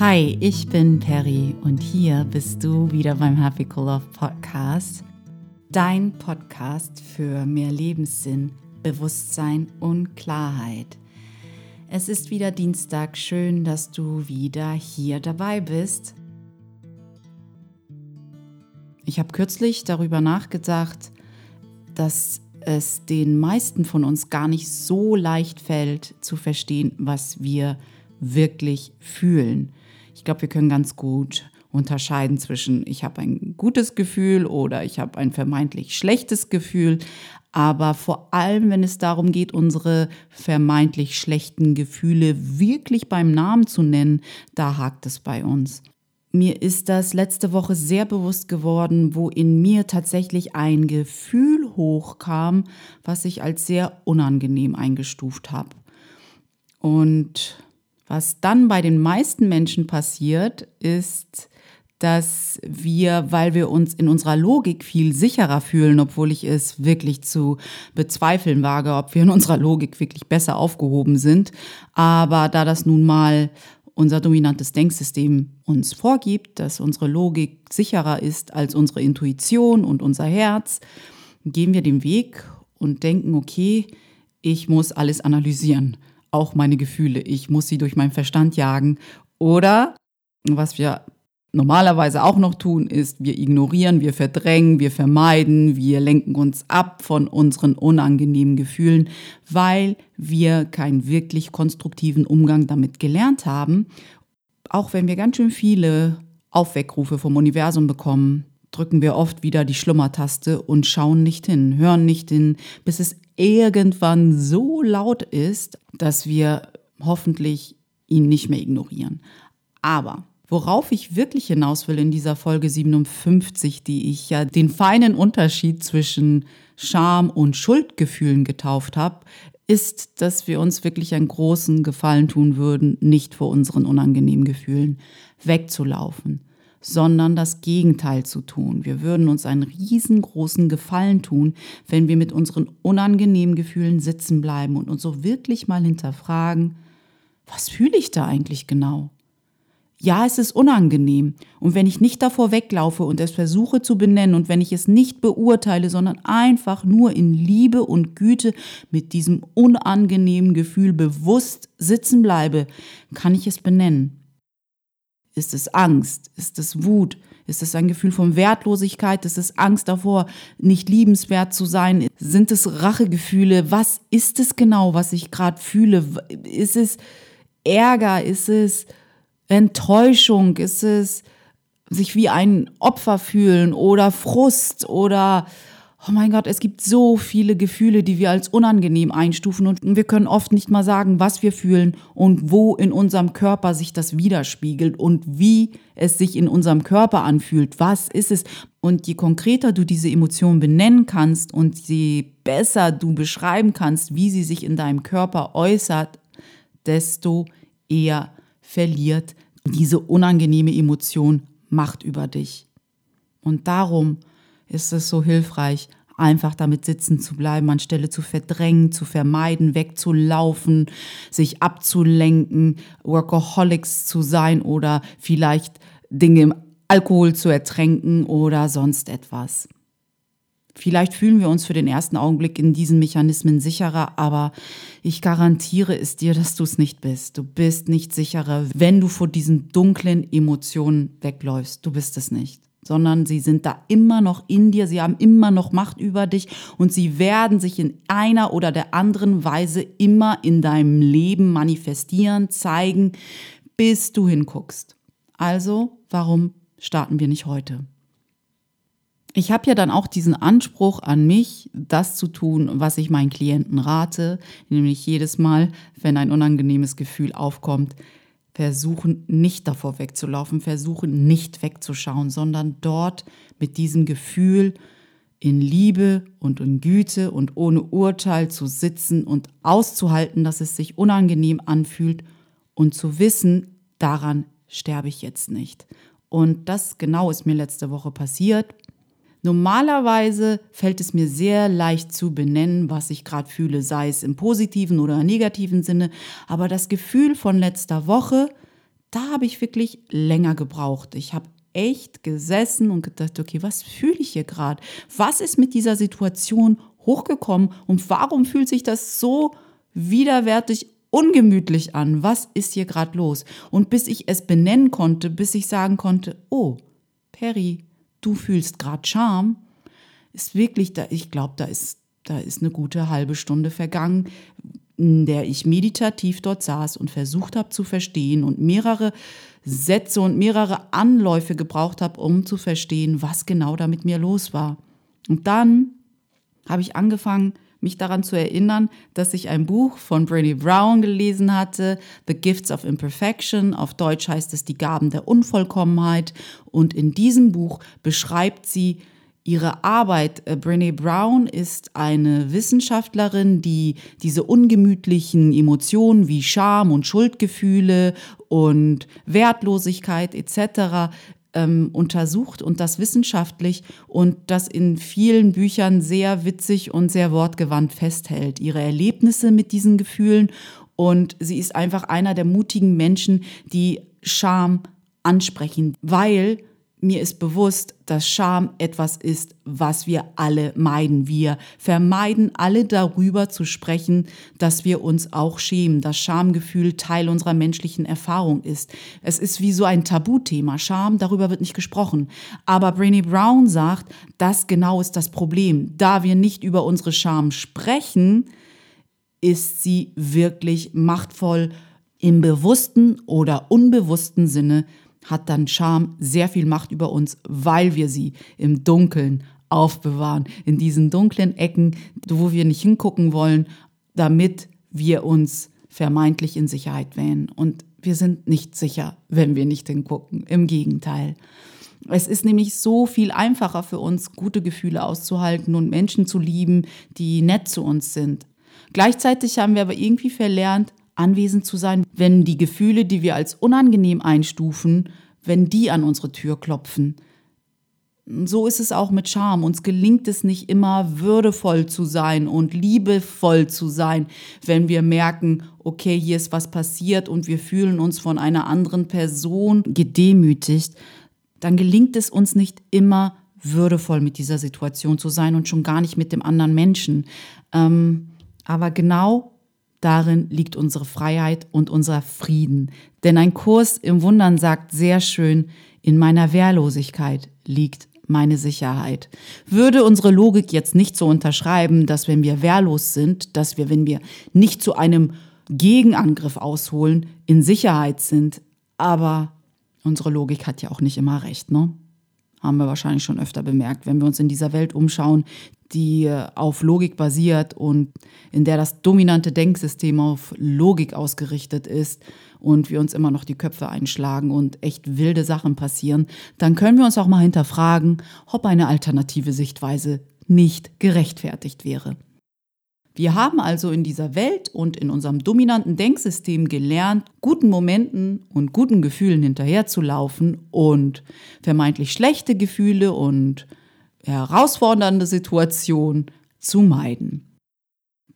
Hi, ich bin Perry und hier bist du wieder beim Happy Cool Love Podcast. Dein Podcast für mehr Lebenssinn, Bewusstsein und Klarheit. Es ist wieder Dienstag, schön, dass du wieder hier dabei bist. Ich habe kürzlich darüber nachgedacht, dass es den meisten von uns gar nicht so leicht fällt zu verstehen, was wir wirklich fühlen. Ich glaube, wir können ganz gut unterscheiden zwischen ich habe ein gutes Gefühl oder ich habe ein vermeintlich schlechtes Gefühl. Aber vor allem, wenn es darum geht, unsere vermeintlich schlechten Gefühle wirklich beim Namen zu nennen, da hakt es bei uns. Mir ist das letzte Woche sehr bewusst geworden, wo in mir tatsächlich ein Gefühl hochkam, was ich als sehr unangenehm eingestuft habe. Und was dann bei den meisten Menschen passiert, ist, dass wir, weil wir uns in unserer Logik viel sicherer fühlen, obwohl ich es wirklich zu bezweifeln wage, ob wir in unserer Logik wirklich besser aufgehoben sind. Aber da das nun mal unser dominantes Denksystem uns vorgibt, dass unsere Logik sicherer ist als unsere Intuition und unser Herz, gehen wir den Weg und denken, okay, ich muss alles analysieren auch meine Gefühle. Ich muss sie durch meinen Verstand jagen. Oder was wir normalerweise auch noch tun, ist, wir ignorieren, wir verdrängen, wir vermeiden, wir lenken uns ab von unseren unangenehmen Gefühlen, weil wir keinen wirklich konstruktiven Umgang damit gelernt haben. Auch wenn wir ganz schön viele Aufweckrufe vom Universum bekommen, drücken wir oft wieder die Schlummertaste und schauen nicht hin, hören nicht hin, bis es irgendwann so laut ist, dass wir hoffentlich ihn nicht mehr ignorieren. Aber worauf ich wirklich hinaus will in dieser Folge 57, die ich ja den feinen Unterschied zwischen Scham und Schuldgefühlen getauft habe, ist, dass wir uns wirklich einen großen Gefallen tun würden, nicht vor unseren unangenehmen Gefühlen wegzulaufen sondern das Gegenteil zu tun. Wir würden uns einen riesengroßen Gefallen tun, wenn wir mit unseren unangenehmen Gefühlen sitzen bleiben und uns so wirklich mal hinterfragen, was fühle ich da eigentlich genau? Ja, es ist unangenehm. Und wenn ich nicht davor weglaufe und es versuche zu benennen und wenn ich es nicht beurteile, sondern einfach nur in Liebe und Güte mit diesem unangenehmen Gefühl bewusst sitzen bleibe, kann ich es benennen. Ist es Angst? Ist es Wut? Ist es ein Gefühl von Wertlosigkeit? Ist es Angst davor, nicht liebenswert zu sein? Sind es Rachegefühle? Was ist es genau, was ich gerade fühle? Ist es Ärger? Ist es Enttäuschung? Ist es sich wie ein Opfer fühlen oder Frust oder oh mein Gott, es gibt so viele Gefühle, die wir als unangenehm einstufen und wir können oft nicht mal sagen, was wir fühlen und wo in unserem Körper sich das widerspiegelt und wie es sich in unserem Körper anfühlt. Was ist es? Und je konkreter du diese Emotion benennen kannst und je besser du beschreiben kannst, wie sie sich in deinem Körper äußert, desto eher verliert diese unangenehme Emotion Macht über dich. Und darum ist es so hilfreich, einfach damit sitzen zu bleiben, anstelle zu verdrängen, zu vermeiden, wegzulaufen, sich abzulenken, Workaholics zu sein oder vielleicht Dinge im Alkohol zu ertränken oder sonst etwas. Vielleicht fühlen wir uns für den ersten Augenblick in diesen Mechanismen sicherer, aber ich garantiere es dir, dass du es nicht bist. Du bist nicht sicherer, wenn du vor diesen dunklen Emotionen wegläufst. Du bist es nicht sondern sie sind da immer noch in dir, sie haben immer noch Macht über dich und sie werden sich in einer oder der anderen Weise immer in deinem Leben manifestieren, zeigen, bis du hinguckst. Also, warum starten wir nicht heute? Ich habe ja dann auch diesen Anspruch an mich, das zu tun, was ich meinen Klienten rate, nämlich jedes Mal, wenn ein unangenehmes Gefühl aufkommt, versuchen nicht davor wegzulaufen, versuchen nicht wegzuschauen, sondern dort mit diesem Gefühl in Liebe und in Güte und ohne Urteil zu sitzen und auszuhalten, dass es sich unangenehm anfühlt und zu wissen, daran sterbe ich jetzt nicht. Und das genau ist mir letzte Woche passiert. Normalerweise fällt es mir sehr leicht zu benennen, was ich gerade fühle, sei es im positiven oder negativen Sinne. Aber das Gefühl von letzter Woche, da habe ich wirklich länger gebraucht. Ich habe echt gesessen und gedacht, okay, was fühle ich hier gerade? Was ist mit dieser Situation hochgekommen und warum fühlt sich das so widerwärtig ungemütlich an? Was ist hier gerade los? Und bis ich es benennen konnte, bis ich sagen konnte, oh, Perry, du fühlst gerade Scham, ist wirklich da, ich glaube, da ist, da ist eine gute halbe Stunde vergangen, in der ich meditativ dort saß und versucht habe zu verstehen und mehrere Sätze und mehrere Anläufe gebraucht habe, um zu verstehen, was genau da mit mir los war. Und dann habe ich angefangen, mich daran zu erinnern, dass ich ein Buch von Brené Brown gelesen hatte, The Gifts of Imperfection, auf Deutsch heißt es Die Gaben der Unvollkommenheit. Und in diesem Buch beschreibt sie ihre Arbeit. Äh, Brené Brown ist eine Wissenschaftlerin, die diese ungemütlichen Emotionen wie Scham und Schuldgefühle und Wertlosigkeit etc. Ähm, untersucht und das wissenschaftlich und das in vielen Büchern sehr witzig und sehr wortgewandt festhält. Ihre Erlebnisse mit diesen Gefühlen und sie ist einfach einer der mutigen Menschen, die Scham ansprechen, weil mir ist bewusst, dass Scham etwas ist, was wir alle meiden. Wir vermeiden alle darüber zu sprechen, dass wir uns auch schämen, dass Schamgefühl Teil unserer menschlichen Erfahrung ist. Es ist wie so ein Tabuthema. Scham, darüber wird nicht gesprochen. Aber Brainy Brown sagt, das genau ist das Problem. Da wir nicht über unsere Scham sprechen, ist sie wirklich machtvoll im bewussten oder unbewussten Sinne hat dann Scham sehr viel Macht über uns, weil wir sie im Dunkeln aufbewahren, in diesen dunklen Ecken, wo wir nicht hingucken wollen, damit wir uns vermeintlich in Sicherheit wähnen. Und wir sind nicht sicher, wenn wir nicht hingucken. Im Gegenteil. Es ist nämlich so viel einfacher für uns, gute Gefühle auszuhalten und Menschen zu lieben, die nett zu uns sind. Gleichzeitig haben wir aber irgendwie verlernt, anwesend zu sein, wenn die Gefühle, die wir als unangenehm einstufen, wenn die an unsere Tür klopfen. So ist es auch mit Scham. Uns gelingt es nicht immer würdevoll zu sein und liebevoll zu sein, wenn wir merken, okay, hier ist was passiert und wir fühlen uns von einer anderen Person gedemütigt. Dann gelingt es uns nicht immer würdevoll mit dieser Situation zu sein und schon gar nicht mit dem anderen Menschen. Ähm, aber genau Darin liegt unsere Freiheit und unser Frieden. Denn ein Kurs im Wundern sagt sehr schön, in meiner Wehrlosigkeit liegt meine Sicherheit. Würde unsere Logik jetzt nicht so unterschreiben, dass wenn wir wehrlos sind, dass wir, wenn wir nicht zu einem Gegenangriff ausholen, in Sicherheit sind. Aber unsere Logik hat ja auch nicht immer recht, ne? Haben wir wahrscheinlich schon öfter bemerkt, wenn wir uns in dieser Welt umschauen, die äh, auf Logik basiert und in der das dominante Denksystem auf Logik ausgerichtet ist und wir uns immer noch die Köpfe einschlagen und echt wilde Sachen passieren, dann können wir uns auch mal hinterfragen, ob eine alternative Sichtweise nicht gerechtfertigt wäre. Wir haben also in dieser Welt und in unserem dominanten Denksystem gelernt, guten Momenten und guten Gefühlen hinterherzulaufen und vermeintlich schlechte Gefühle und herausfordernde Situation zu meiden.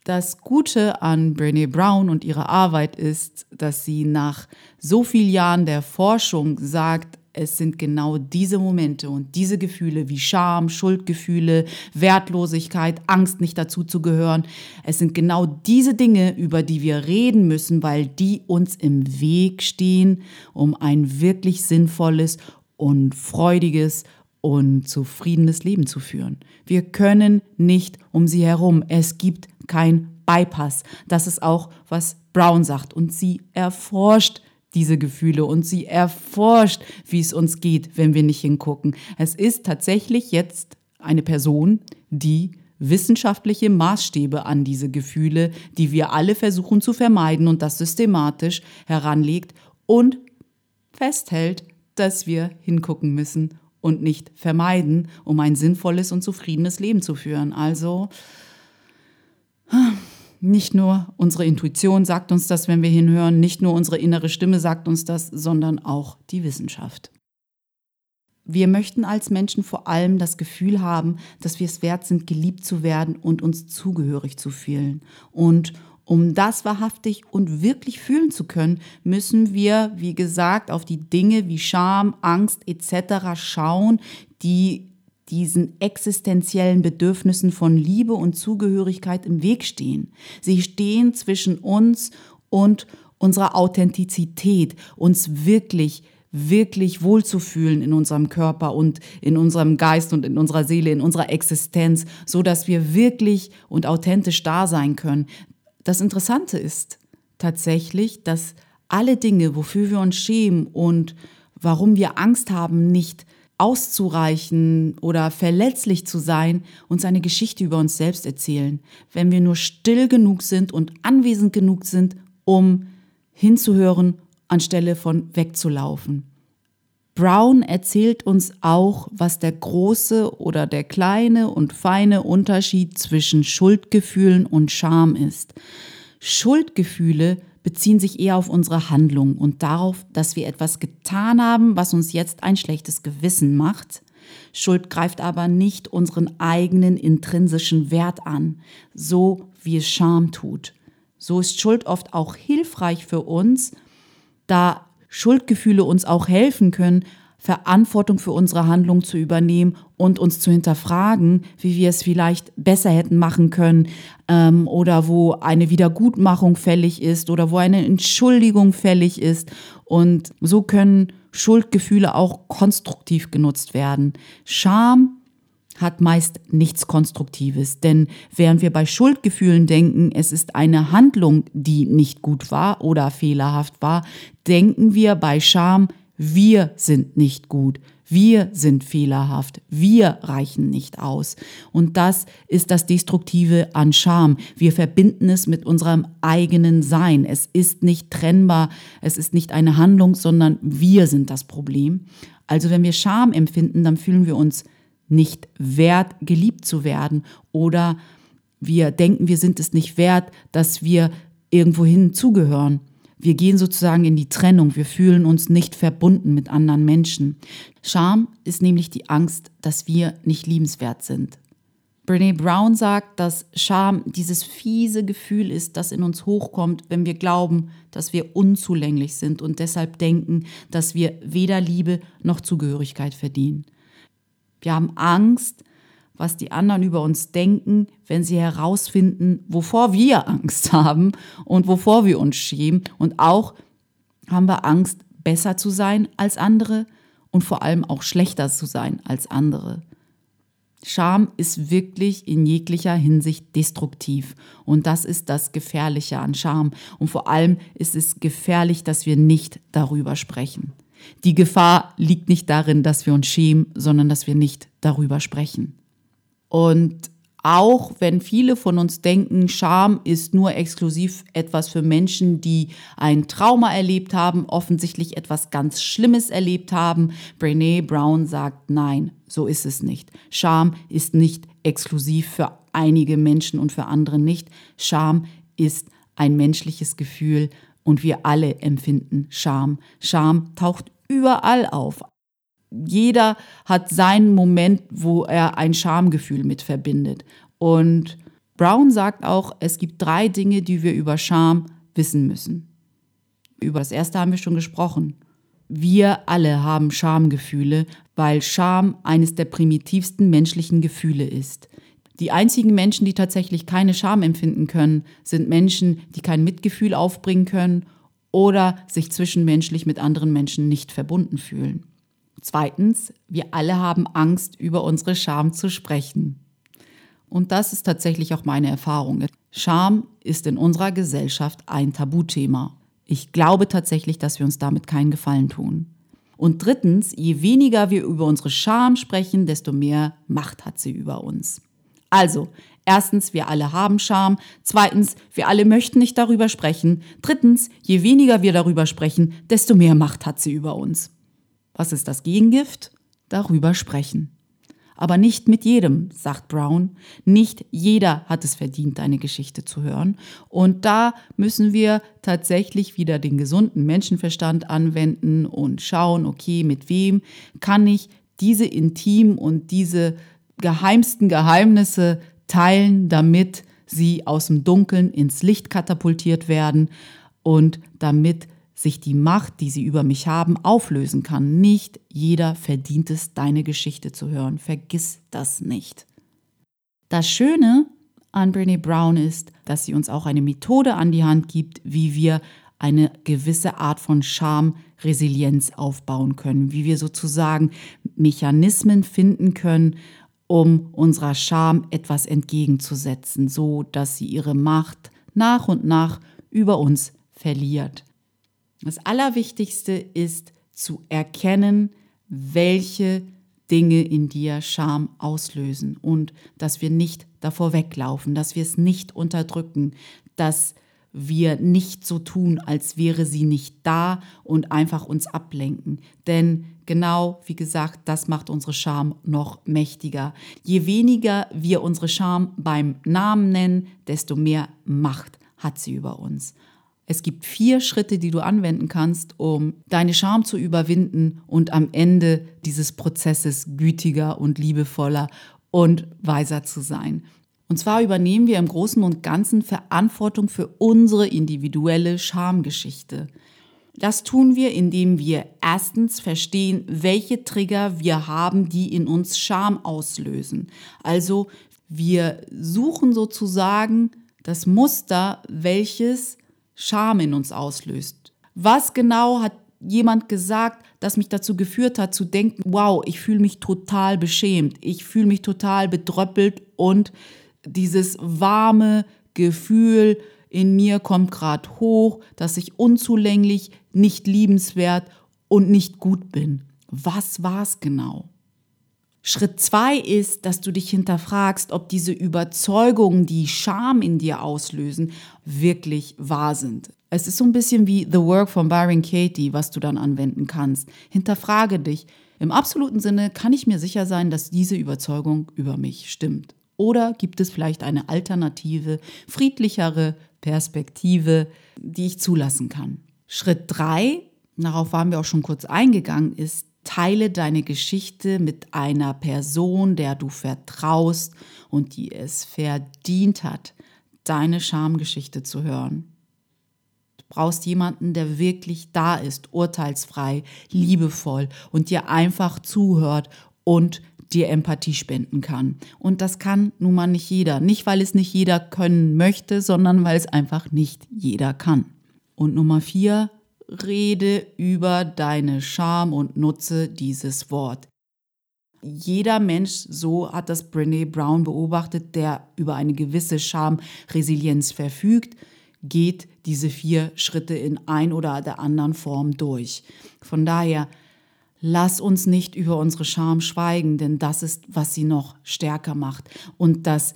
Das Gute an Brené Brown und ihrer Arbeit ist, dass sie nach so vielen Jahren der Forschung sagt, es sind genau diese Momente und diese Gefühle wie Scham, Schuldgefühle, Wertlosigkeit, Angst nicht dazu zu gehören. Es sind genau diese Dinge, über die wir reden müssen, weil die uns im Weg stehen, um ein wirklich sinnvolles und freudiges und zufriedenes Leben zu führen. Wir können nicht um sie herum. Es gibt kein Bypass. Das ist auch, was Brown sagt. Und sie erforscht diese Gefühle und sie erforscht, wie es uns geht, wenn wir nicht hingucken. Es ist tatsächlich jetzt eine Person, die wissenschaftliche Maßstäbe an diese Gefühle, die wir alle versuchen zu vermeiden und das systematisch heranlegt und festhält, dass wir hingucken müssen und nicht vermeiden, um ein sinnvolles und zufriedenes Leben zu führen. Also nicht nur unsere Intuition sagt uns das, wenn wir hinhören, nicht nur unsere innere Stimme sagt uns das, sondern auch die Wissenschaft. Wir möchten als Menschen vor allem das Gefühl haben, dass wir es wert sind, geliebt zu werden und uns zugehörig zu fühlen. Und Um das wahrhaftig und wirklich fühlen zu können, müssen wir, wie gesagt, auf die Dinge wie Scham, Angst etc. schauen, die diesen existenziellen Bedürfnissen von Liebe und Zugehörigkeit im Weg stehen. Sie stehen zwischen uns und unserer Authentizität, uns wirklich wirklich wohlzufühlen in unserem Körper und in unserem Geist und in unserer Seele, in unserer Existenz, so dass wir wirklich und authentisch da sein können. Das Interessante ist tatsächlich, dass alle Dinge, wofür wir uns schämen und warum wir Angst haben, nicht auszureichen oder verletzlich zu sein, uns eine Geschichte über uns selbst erzählen, wenn wir nur still genug sind und anwesend genug sind, um hinzuhören anstelle von wegzulaufen. Brown erzählt uns auch, was der große oder der kleine und feine Unterschied zwischen Schuldgefühlen und Scham ist. Schuldgefühle beziehen sich eher auf unsere Handlung und darauf, dass wir etwas getan haben, was uns jetzt ein schlechtes Gewissen macht. Schuld greift aber nicht unseren eigenen intrinsischen Wert an, so wie es Scham tut. So ist Schuld oft auch hilfreich für uns, da Schuldgefühle uns auch helfen können, Verantwortung für unsere Handlung zu übernehmen und uns zu hinterfragen, wie wir es vielleicht besser hätten machen können ähm, oder wo eine Wiedergutmachung fällig ist oder wo eine Entschuldigung fällig ist. Und so können Schuldgefühle auch konstruktiv genutzt werden. Scham hat meist nichts Konstruktives. Denn während wir bei Schuldgefühlen denken, es ist eine Handlung, die nicht gut war oder fehlerhaft war, denken wir bei Scham, wir sind nicht gut, wir sind fehlerhaft, wir reichen nicht aus. Und das ist das Destruktive an Scham. Wir verbinden es mit unserem eigenen Sein. Es ist nicht trennbar, es ist nicht eine Handlung, sondern wir sind das Problem. Also wenn wir Scham empfinden, dann fühlen wir uns nicht wert, geliebt zu werden oder wir denken, wir sind es nicht wert, dass wir irgendwohin zugehören. Wir gehen sozusagen in die Trennung, wir fühlen uns nicht verbunden mit anderen Menschen. Scham ist nämlich die Angst, dass wir nicht liebenswert sind. Brene Brown sagt, dass Scham dieses fiese Gefühl ist, das in uns hochkommt, wenn wir glauben, dass wir unzulänglich sind und deshalb denken, dass wir weder Liebe noch Zugehörigkeit verdienen. Wir haben Angst, was die anderen über uns denken, wenn sie herausfinden, wovor wir Angst haben und wovor wir uns schämen. Und auch haben wir Angst, besser zu sein als andere und vor allem auch schlechter zu sein als andere. Scham ist wirklich in jeglicher Hinsicht destruktiv. Und das ist das Gefährliche an Scham. Und vor allem ist es gefährlich, dass wir nicht darüber sprechen. Die Gefahr liegt nicht darin, dass wir uns schämen, sondern dass wir nicht darüber sprechen. Und auch wenn viele von uns denken, Scham ist nur exklusiv etwas für Menschen, die ein Trauma erlebt haben, offensichtlich etwas ganz Schlimmes erlebt haben, Brene Brown sagt, nein, so ist es nicht. Scham ist nicht exklusiv für einige Menschen und für andere nicht. Scham ist ein menschliches Gefühl und wir alle empfinden Scham. Scham taucht überall auf. Jeder hat seinen Moment, wo er ein Schamgefühl mit verbindet. Und Brown sagt auch, es gibt drei Dinge, die wir über Scham wissen müssen. Über das erste haben wir schon gesprochen. Wir alle haben Schamgefühle, weil Scham eines der primitivsten menschlichen Gefühle ist. Die einzigen Menschen, die tatsächlich keine Scham empfinden können, sind Menschen, die kein Mitgefühl aufbringen können oder sich zwischenmenschlich mit anderen Menschen nicht verbunden fühlen. Zweitens, wir alle haben Angst, über unsere Scham zu sprechen. Und das ist tatsächlich auch meine Erfahrung. Scham ist in unserer Gesellschaft ein Tabuthema. Ich glaube tatsächlich, dass wir uns damit keinen Gefallen tun. Und drittens, je weniger wir über unsere Scham sprechen, desto mehr Macht hat sie über uns. Also, Erstens, wir alle haben Scham. Zweitens, wir alle möchten nicht darüber sprechen. Drittens, je weniger wir darüber sprechen, desto mehr Macht hat sie über uns. Was ist das Gegengift? Darüber sprechen. Aber nicht mit jedem, sagt Brown. Nicht jeder hat es verdient, eine Geschichte zu hören. Und da müssen wir tatsächlich wieder den gesunden Menschenverstand anwenden und schauen, okay, mit wem kann ich diese intimen und diese geheimsten Geheimnisse teilen, damit sie aus dem Dunkeln ins Licht katapultiert werden und damit sich die Macht, die sie über mich haben, auflösen kann. Nicht jeder verdient es, deine Geschichte zu hören. Vergiss das nicht. Das Schöne an Brene Brown ist, dass sie uns auch eine Methode an die Hand gibt, wie wir eine gewisse Art von Schamresilienz aufbauen können, wie wir sozusagen Mechanismen finden können, um unserer Scham etwas entgegenzusetzen, so dass sie ihre Macht nach und nach über uns verliert. Das Allerwichtigste ist zu erkennen, welche Dinge in dir Scham auslösen und dass wir nicht davor weglaufen, dass wir es nicht unterdrücken, dass wir nicht so tun, als wäre sie nicht da und einfach uns ablenken. Denn genau, wie gesagt, das macht unsere Scham noch mächtiger. Je weniger wir unsere Scham beim Namen nennen, desto mehr Macht hat sie über uns. Es gibt vier Schritte, die du anwenden kannst, um deine Scham zu überwinden und am Ende dieses Prozesses gütiger und liebevoller und weiser zu sein. Und zwar übernehmen wir im Großen und Ganzen Verantwortung für unsere individuelle Schamgeschichte. Das tun wir, indem wir erstens verstehen, welche Trigger wir haben, die in uns Scham auslösen. Also wir suchen sozusagen das Muster, welches Scham in uns auslöst. Was genau hat jemand gesagt, das mich dazu geführt hat zu denken, wow, ich fühle mich total beschämt, ich fühle mich total bedröppelt und dieses warme Gefühl in mir kommt gerade hoch, dass ich unzulänglich, nicht liebenswert und nicht gut bin. Was war es genau? Schritt zwei ist, dass du dich hinterfragst, ob diese Überzeugungen, die Scham in dir auslösen, wirklich wahr sind. Es ist so ein bisschen wie The Work von Byron Katie, was du dann anwenden kannst. Hinterfrage dich. Im absoluten Sinne kann ich mir sicher sein, dass diese Überzeugung über mich stimmt. Oder gibt es vielleicht eine alternative, friedlichere Perspektive, die ich zulassen kann? Schritt drei, darauf waren wir auch schon kurz eingegangen, ist, Teile deine Geschichte mit einer Person, der du vertraust und die es verdient hat, deine Schamgeschichte zu hören. Du brauchst jemanden, der wirklich da ist, urteilsfrei, liebevoll und dir einfach zuhört und dir Empathie spenden kann. Und das kann nun mal nicht jeder. Nicht, weil es nicht jeder können möchte, sondern weil es einfach nicht jeder kann. Und Nummer vier, rede über deine Scham und nutze dieses Wort. Jeder Mensch, so hat das Brene Brown beobachtet, der über eine gewisse Schamresilienz verfügt, geht diese vier Schritte in ein oder der anderen Form durch. Von daher, lass uns nicht über unsere Scham schweigen, denn das ist, was sie noch stärker macht. Und das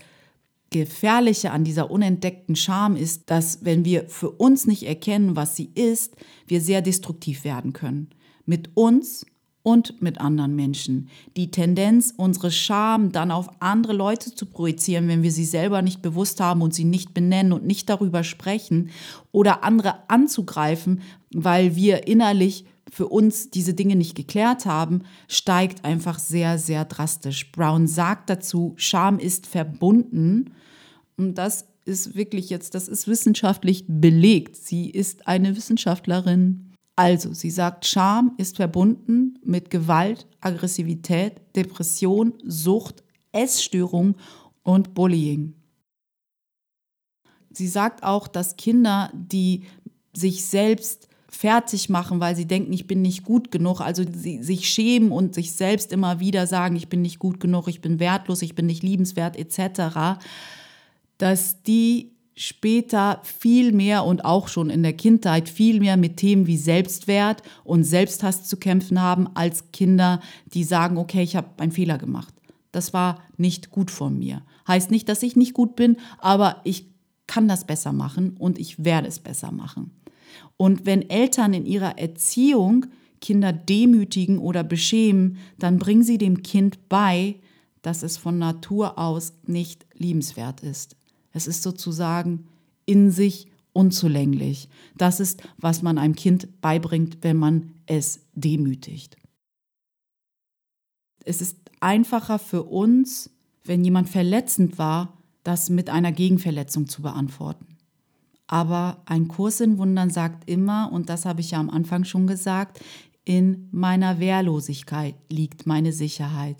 Gefährliche an dieser unentdeckten Scham ist, dass wenn wir für uns nicht erkennen, was sie ist, wir sehr destruktiv werden können. Mit uns und mit anderen Menschen. Die Tendenz, unsere Scham dann auf andere Leute zu projizieren, wenn wir sie selber nicht bewusst haben und sie nicht benennen und nicht darüber sprechen oder andere anzugreifen, weil wir innerlich für uns diese Dinge nicht geklärt haben, steigt einfach sehr, sehr drastisch. Brown sagt dazu, Scham ist verbunden und das ist wirklich jetzt, das ist wissenschaftlich belegt. Sie ist eine Wissenschaftlerin. Also, sie sagt, Scham ist verbunden mit Gewalt, Aggressivität, Depression, Sucht, Essstörung und Bullying. Sie sagt auch, dass Kinder, die sich selbst fertig machen, weil sie denken, ich bin nicht gut genug, also sie sich schämen und sich selbst immer wieder sagen, ich bin nicht gut genug, ich bin wertlos, ich bin nicht liebenswert etc., dass die später viel mehr und auch schon in der Kindheit viel mehr mit Themen wie Selbstwert und Selbsthass zu kämpfen haben als Kinder, die sagen, okay, ich habe einen Fehler gemacht. Das war nicht gut von mir. Heißt nicht, dass ich nicht gut bin, aber ich kann das besser machen und ich werde es besser machen. Und wenn Eltern in ihrer Erziehung Kinder demütigen oder beschämen, dann bringen sie dem Kind bei, dass es von Natur aus nicht liebenswert ist. Es ist sozusagen in sich unzulänglich. Das ist, was man einem Kind beibringt, wenn man es demütigt. Es ist einfacher für uns, wenn jemand verletzend war, das mit einer Gegenverletzung zu beantworten. Aber ein Kurs in Wundern sagt immer, und das habe ich ja am Anfang schon gesagt, in meiner Wehrlosigkeit liegt meine Sicherheit.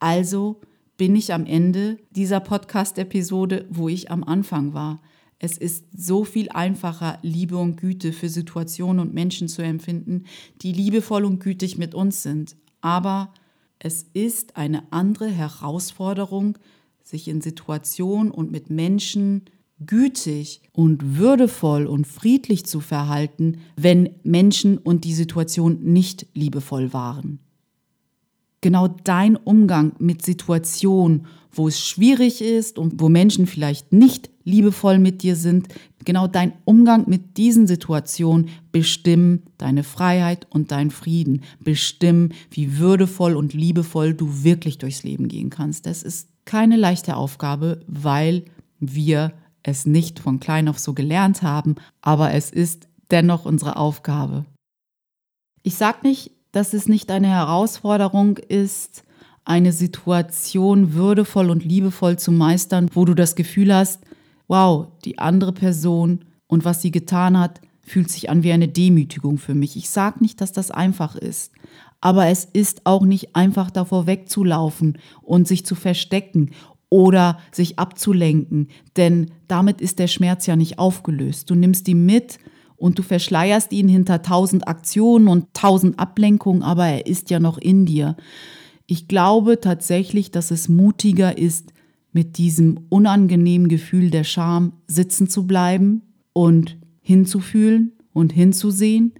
Also bin ich am Ende dieser Podcast-Episode, wo ich am Anfang war. Es ist so viel einfacher, Liebe und Güte für Situationen und Menschen zu empfinden, die liebevoll und gütig mit uns sind. Aber es ist eine andere Herausforderung, sich in Situationen und mit Menschen gütig und würdevoll und friedlich zu verhalten, wenn Menschen und die Situation nicht liebevoll waren. Genau dein Umgang mit Situationen, wo es schwierig ist und wo Menschen vielleicht nicht liebevoll mit dir sind, genau dein Umgang mit diesen Situationen bestimmen deine Freiheit und dein Frieden, bestimmen, wie würdevoll und liebevoll du wirklich durchs Leben gehen kannst. Das ist keine leichte Aufgabe, weil wir es nicht von klein auf so gelernt haben, aber es ist dennoch unsere Aufgabe. Ich sage nicht, dass es nicht eine Herausforderung ist, eine Situation würdevoll und liebevoll zu meistern, wo du das Gefühl hast, wow, die andere Person und was sie getan hat, fühlt sich an wie eine Demütigung für mich. Ich sage nicht, dass das einfach ist, aber es ist auch nicht einfach davor wegzulaufen und sich zu verstecken oder sich abzulenken, denn damit ist der Schmerz ja nicht aufgelöst. Du nimmst ihn mit und du verschleierst ihn hinter tausend Aktionen und tausend Ablenkungen, aber er ist ja noch in dir. Ich glaube tatsächlich, dass es mutiger ist, mit diesem unangenehmen Gefühl der Scham sitzen zu bleiben und hinzufühlen und hinzusehen,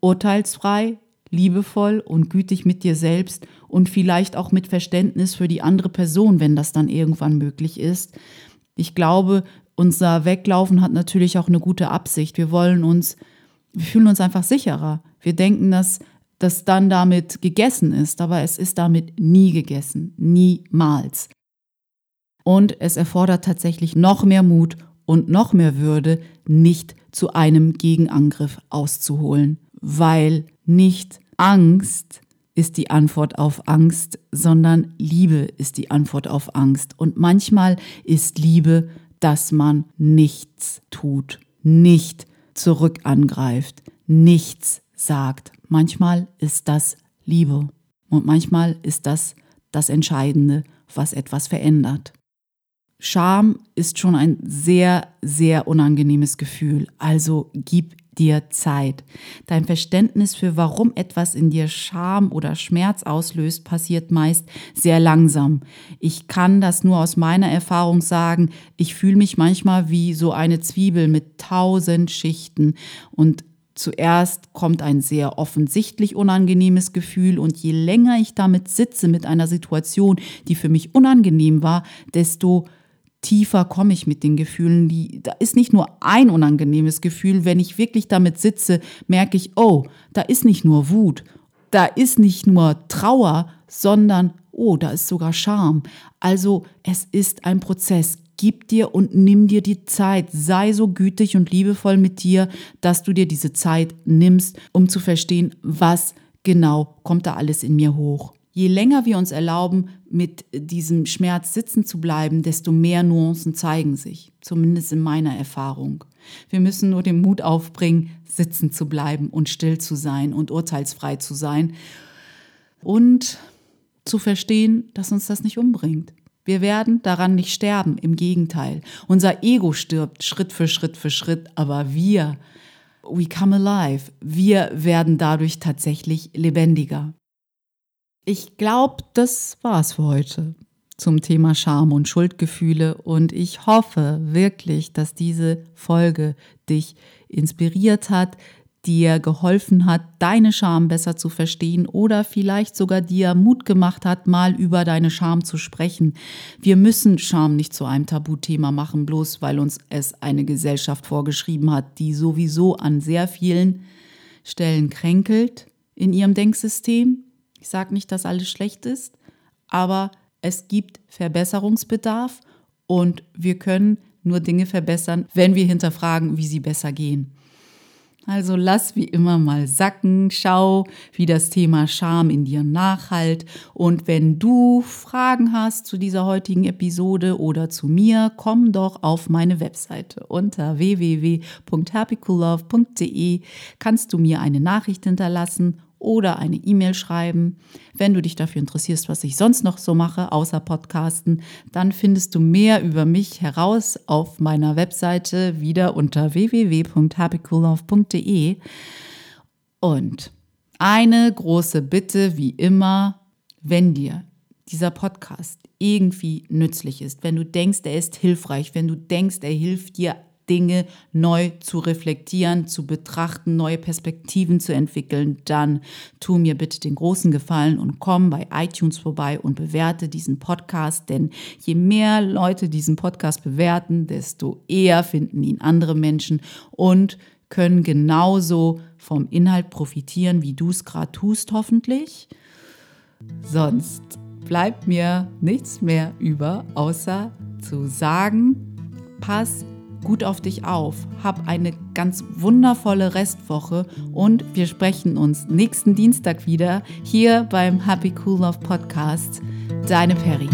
urteilsfrei, liebevoll und gütig mit dir selbst und vielleicht auch mit Verständnis für die andere Person, wenn das dann irgendwann möglich ist. Ich glaube, unser Weglaufen hat natürlich auch eine gute Absicht. Wir wollen uns, wir fühlen uns einfach sicherer. Wir denken, dass das dann damit gegessen ist, aber es ist damit nie gegessen, niemals. Und es erfordert tatsächlich noch mehr Mut und noch mehr Würde, nicht zu einem Gegenangriff auszuholen, weil nicht Angst ist die Antwort auf Angst, sondern Liebe ist die Antwort auf Angst. Und manchmal ist Liebe, dass man nichts tut, nicht zurück angreift, nichts sagt. Manchmal ist das Liebe und manchmal ist das das Entscheidende, was etwas verändert. Scham ist schon ein sehr, sehr unangenehmes Gefühl. Also gib dir Zeit. Dein Verständnis für warum etwas in dir Scham oder Schmerz auslöst, passiert meist sehr langsam. Ich kann das nur aus meiner Erfahrung sagen. Ich fühle mich manchmal wie so eine Zwiebel mit tausend Schichten und Zuerst kommt ein sehr offensichtlich unangenehmes Gefühl und je länger ich damit sitze mit einer Situation, die für mich unangenehm war, desto tiefer komme ich mit den Gefühlen. Die, da ist nicht nur ein unangenehmes Gefühl. Wenn ich wirklich damit sitze, merke ich, oh, da ist nicht nur Wut, da ist nicht nur Trauer, sondern, oh, da ist sogar Scham. Also es ist ein Prozess. Gib dir und nimm dir die Zeit. Sei so gütig und liebevoll mit dir, dass du dir diese Zeit nimmst, um zu verstehen, was genau kommt da alles in mir hoch. Je länger wir uns erlauben, mit diesem Schmerz sitzen zu bleiben, desto mehr Nuancen zeigen sich, zumindest in meiner Erfahrung. Wir müssen nur den Mut aufbringen, sitzen zu bleiben und still zu sein und urteilsfrei zu sein und zu verstehen, dass uns das nicht umbringt. Wir werden daran nicht sterben, im Gegenteil. Unser Ego stirbt Schritt für Schritt für Schritt, aber wir, we come alive, wir werden dadurch tatsächlich lebendiger. Ich glaube, das war's für heute zum Thema Scham und Schuldgefühle und ich hoffe wirklich, dass diese Folge dich inspiriert hat, dir geholfen hat, deine Scham besser zu verstehen oder vielleicht sogar dir Mut gemacht hat, mal über deine Scham zu sprechen. Wir müssen Scham nicht zu einem Tabuthema machen, bloß weil uns es eine Gesellschaft vorgeschrieben hat, die sowieso an sehr vielen Stellen kränkelt in ihrem Denksystem ich sage nicht, dass alles schlecht ist, aber es gibt Verbesserungsbedarf und wir können nur Dinge verbessern, wenn wir hinterfragen, wie sie besser gehen. Also lass wie immer mal sacken, schau, wie das Thema Scham in dir nachhalt. Und wenn du Fragen hast zu dieser heutigen Episode oder zu mir, komm doch auf meine Webseite. Unter www.happycoollove.de kannst du mir eine Nachricht hinterlassen oder eine E-Mail schreiben. Wenn du dich dafür interessierst, was ich sonst noch so mache, außer Podcasten, dann findest du mehr über mich heraus auf meiner Webseite wieder unter www.happycoollove.de. Und eine große Bitte, wie immer, wenn dir dieser Podcast irgendwie nützlich ist, wenn du denkst, er ist hilfreich, wenn du denkst, er hilft dir Dinge neu zu reflektieren, zu betrachten, neue Perspektiven zu entwickeln, dann tu mir bitte den großen Gefallen und komm bei iTunes vorbei und bewerte diesen Podcast, denn je mehr Leute diesen Podcast bewerten, desto eher finden ihn andere Menschen und können genauso vom Inhalt profitieren, wie du es gerade tust, hoffentlich. Sonst bleibt mir nichts mehr über, außer zu sagen, pass gut auf dich auf. Hab eine ganz wundervolle Restwoche und wir sprechen uns nächsten Dienstag wieder hier beim Happy Cool Love Podcast. Deine Perry.